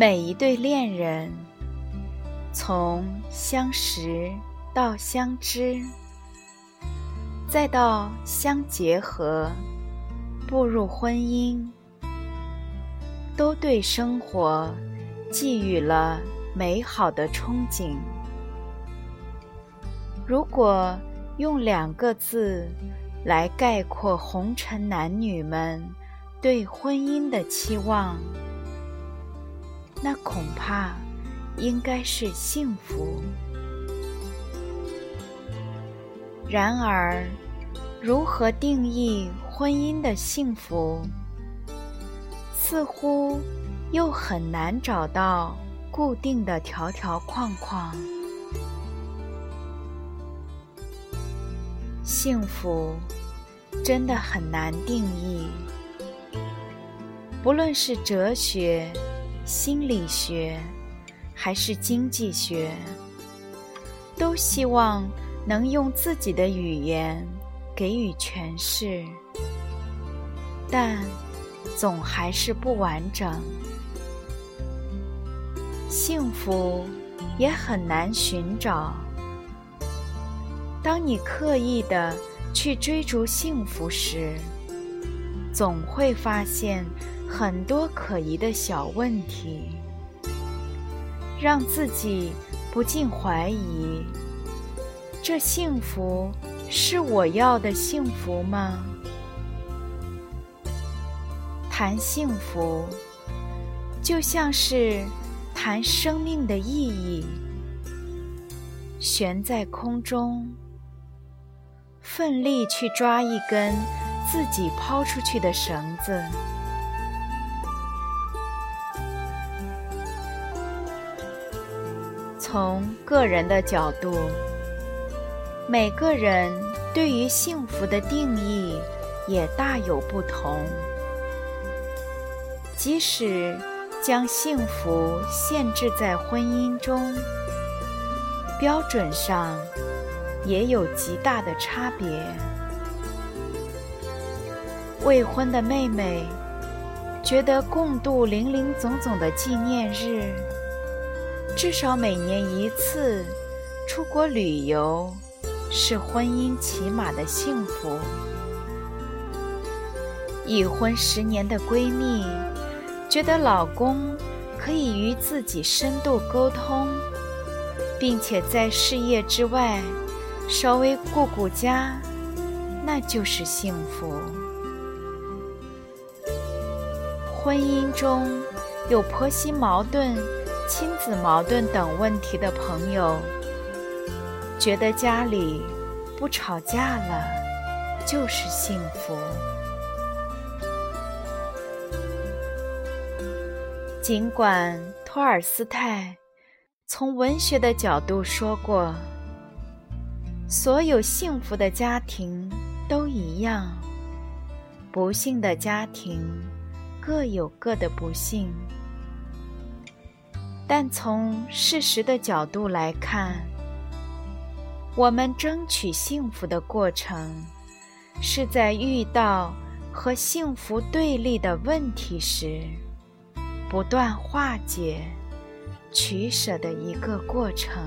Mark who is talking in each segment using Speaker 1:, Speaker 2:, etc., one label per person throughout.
Speaker 1: 每一对恋人，从相识到相知，再到相结合，步入婚姻，都对生活寄予了美好的憧憬。如果用两个字来概括红尘男女们对婚姻的期望，那恐怕应该是幸福。然而，如何定义婚姻的幸福，似乎又很难找到固定的条条框框。幸福真的很难定义，不论是哲学。心理学还是经济学，都希望能用自己的语言给予诠释，但总还是不完整。幸福也很难寻找。当你刻意的去追逐幸福时，总会发现。很多可疑的小问题，让自己不禁怀疑：这幸福是我要的幸福吗？谈幸福，就像是谈生命的意义，悬在空中，奋力去抓一根自己抛出去的绳子。从个人的角度，每个人对于幸福的定义也大有不同。即使将幸福限制在婚姻中，标准上也有极大的差别。未婚的妹妹觉得共度零零总总的纪念日。至少每年一次出国旅游，是婚姻起码的幸福。已婚十年的闺蜜觉得老公可以与自己深度沟通，并且在事业之外稍微顾顾家，那就是幸福。婚姻中有婆媳矛盾。亲子矛盾等问题的朋友，觉得家里不吵架了就是幸福。尽管托尔斯泰从文学的角度说过，所有幸福的家庭都一样，不幸的家庭各有各的不幸。但从事实的角度来看，我们争取幸福的过程，是在遇到和幸福对立的问题时，不断化解、取舍的一个过程。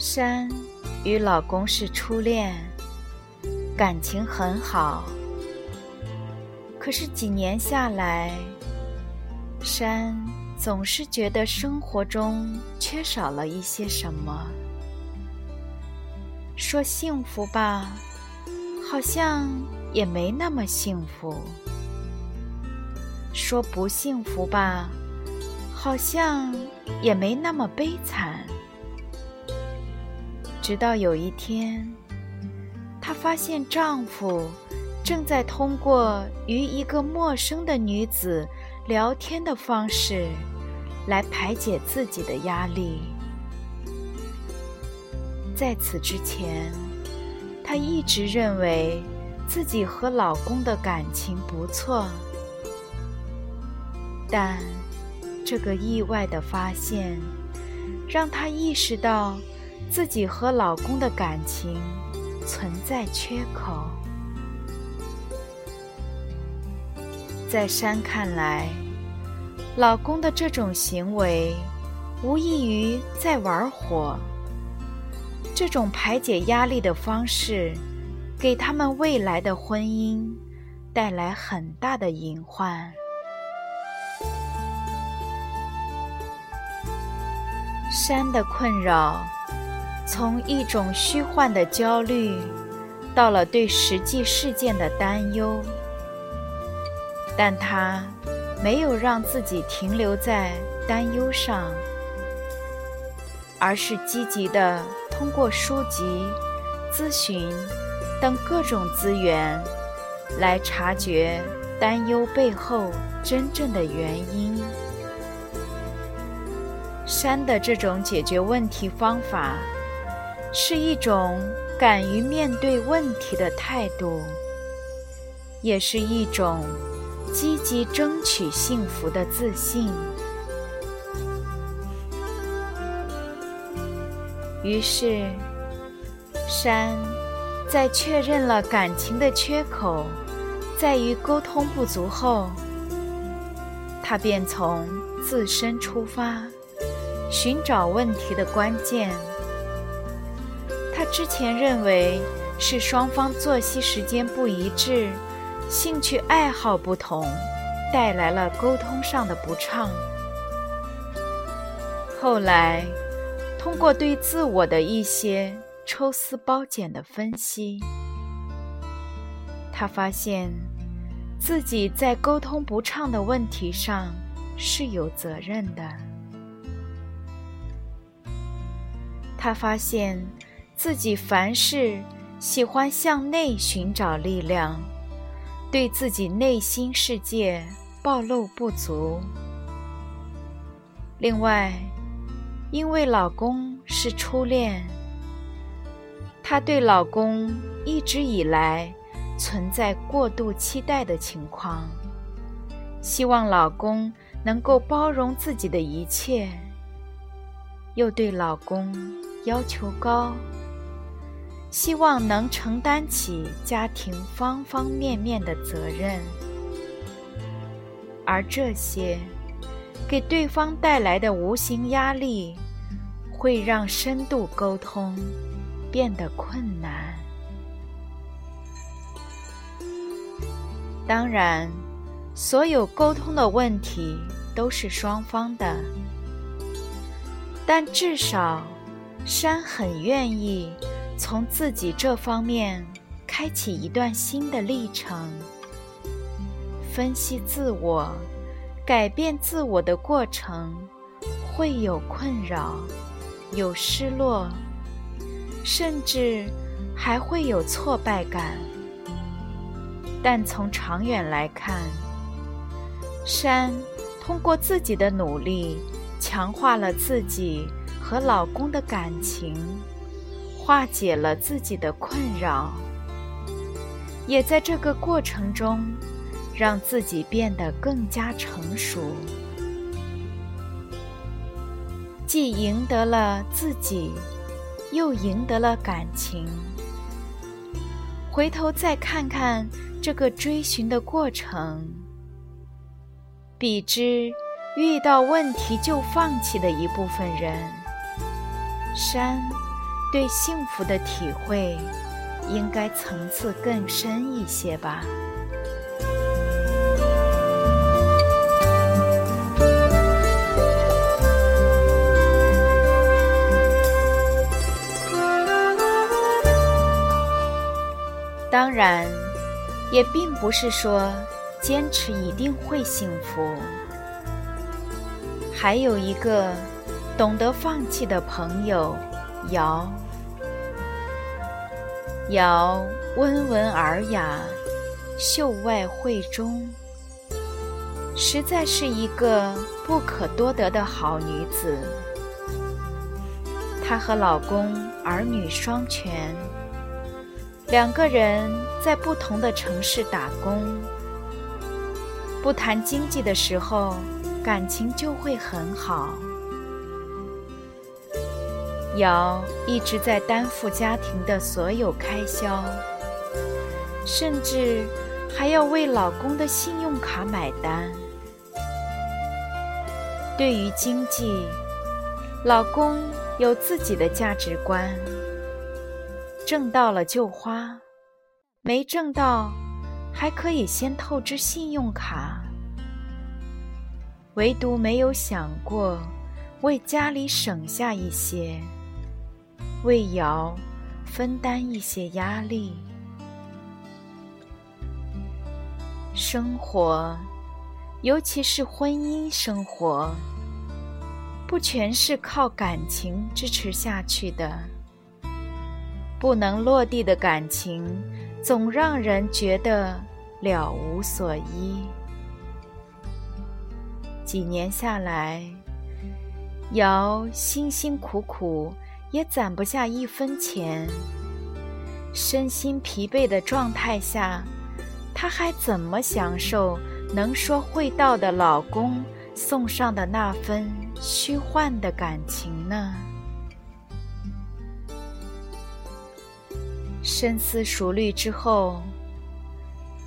Speaker 1: 山与老公是初恋，感情很好。可是几年下来，山总是觉得生活中缺少了一些什么。说幸福吧，好像也没那么幸福。说不幸福吧，好像也没那么悲惨。直到有一天，她发现丈夫正在通过与一个陌生的女子聊天的方式，来排解自己的压力。在此之前，她一直认为自己和老公的感情不错，但这个意外的发现，让她意识到。自己和老公的感情存在缺口，在山看来，老公的这种行为无异于在玩火。这种排解压力的方式，给他们未来的婚姻带来很大的隐患。山的困扰。从一种虚幻的焦虑，到了对实际事件的担忧，但他没有让自己停留在担忧上，而是积极的通过书籍、咨询等各种资源，来察觉担忧背后真正的原因。山的这种解决问题方法。是一种敢于面对问题的态度，也是一种积极争取幸福的自信。于是，山在确认了感情的缺口在于沟通不足后，他便从自身出发，寻找问题的关键。之前认为是双方作息时间不一致、兴趣爱好不同，带来了沟通上的不畅。后来，通过对自我的一些抽丝剥茧的分析，他发现自己在沟通不畅的问题上是有责任的。他发现。自己凡事喜欢向内寻找力量，对自己内心世界暴露不足。另外，因为老公是初恋，她对老公一直以来存在过度期待的情况，希望老公能够包容自己的一切，又对老公要求高。希望能承担起家庭方方面面的责任，而这些给对方带来的无形压力，会让深度沟通变得困难。当然，所有沟通的问题都是双方的，但至少山很愿意。从自己这方面开启一段新的历程，分析自我、改变自我的过程会有困扰、有失落，甚至还会有挫败感。但从长远来看，山通过自己的努力，强化了自己和老公的感情。化解了自己的困扰，也在这个过程中让自己变得更加成熟，既赢得了自己，又赢得了感情。回头再看看这个追寻的过程，比之遇到问题就放弃的一部分人，山。对幸福的体会，应该层次更深一些吧。当然，也并不是说坚持一定会幸福。还有一个懂得放弃的朋友，瑶。瑶温文尔雅，秀外慧中，实在是一个不可多得的好女子。她和老公儿女双全。两个人在不同的城市打工，不谈经济的时候，感情就会很好。瑶一直在担负家庭的所有开销，甚至还要为老公的信用卡买单。对于经济，老公有自己的价值观。挣到了就花，没挣到还可以先透支信用卡。唯独没有想过为家里省下一些，为瑶分担一些压力。生活，尤其是婚姻生活，不全是靠感情支持下去的。不能落地的感情，总让人觉得了无所依。几年下来，瑶辛辛苦苦也攒不下一分钱，身心疲惫的状态下，她还怎么享受能说会道的老公送上的那份虚幻的感情呢？深思熟虑之后，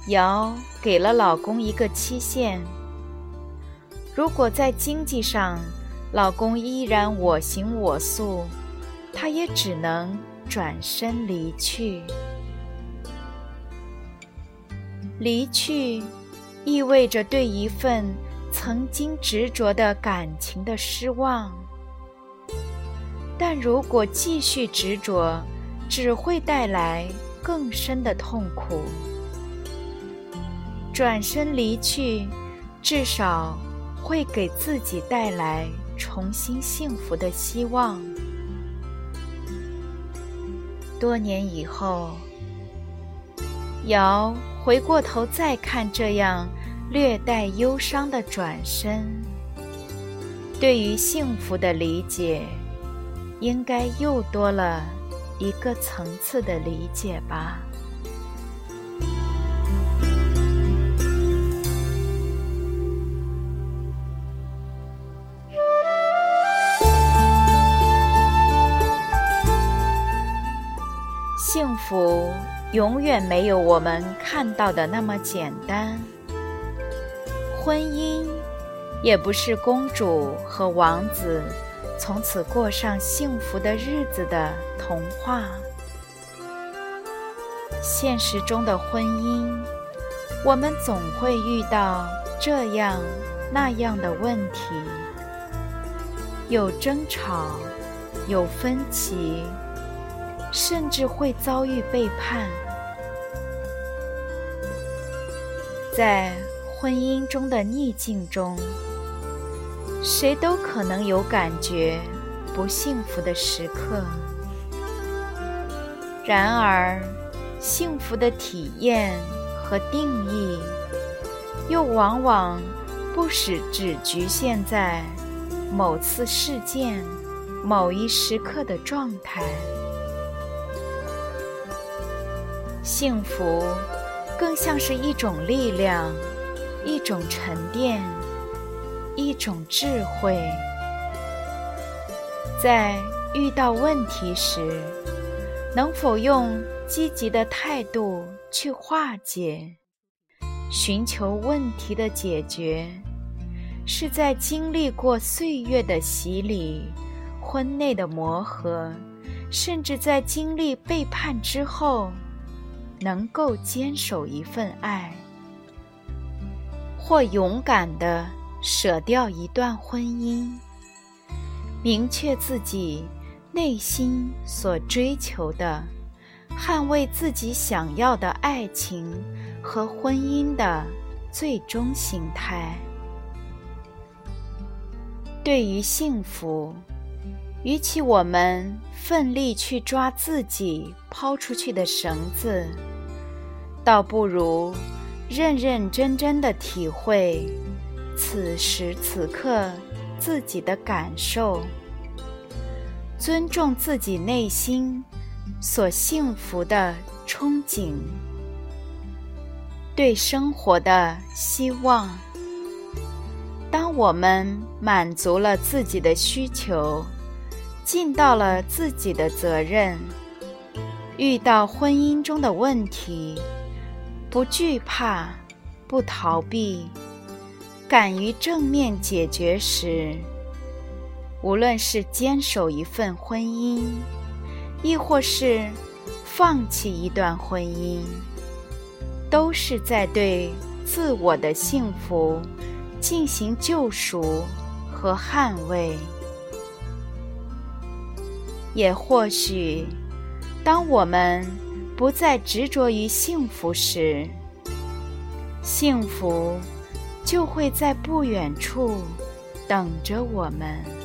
Speaker 1: 瑶给了老公一个期限：如果在经济上老公依然我行我素，他也只能转身离去。离去意味着对一份曾经执着的感情的失望，但如果继续执着，只会带来更深的痛苦。转身离去，至少会给自己带来重新幸福的希望。多年以后，瑶回过头再看这样略带忧伤的转身，对于幸福的理解，应该又多了。一个层次的理解吧。永远没有我们看到的那么简单，婚姻也不是公主和王子。从此过上幸福的日子的童话。现实中的婚姻，我们总会遇到这样那样的问题，有争吵，有分歧，甚至会遭遇背叛。在婚姻中的逆境中。谁都可能有感觉不幸福的时刻，然而，幸福的体验和定义，又往往不是只局限在某次事件、某一时刻的状态。幸福，更像是一种力量，一种沉淀。一种智慧，在遇到问题时，能否用积极的态度去化解，寻求问题的解决，是在经历过岁月的洗礼、婚内的磨合，甚至在经历背叛之后，能够坚守一份爱，或勇敢的。舍掉一段婚姻，明确自己内心所追求的，捍卫自己想要的爱情和婚姻的最终形态。对于幸福，与其我们奋力去抓自己抛出去的绳子，倒不如认认真真的体会此时此刻自己的感受，尊重自己内心所幸福的憧憬，对生活的希望。当我们满足了自己的需求，尽到了自己的责任，遇到婚姻中的问题，不惧怕，不逃避，敢于正面解决时，无论是坚守一份婚姻，亦或是放弃一段婚姻，都是在对自我的幸福。进行救赎和捍卫，也或许，当我们不再执着于幸福时，幸福就会在不远处等着我们。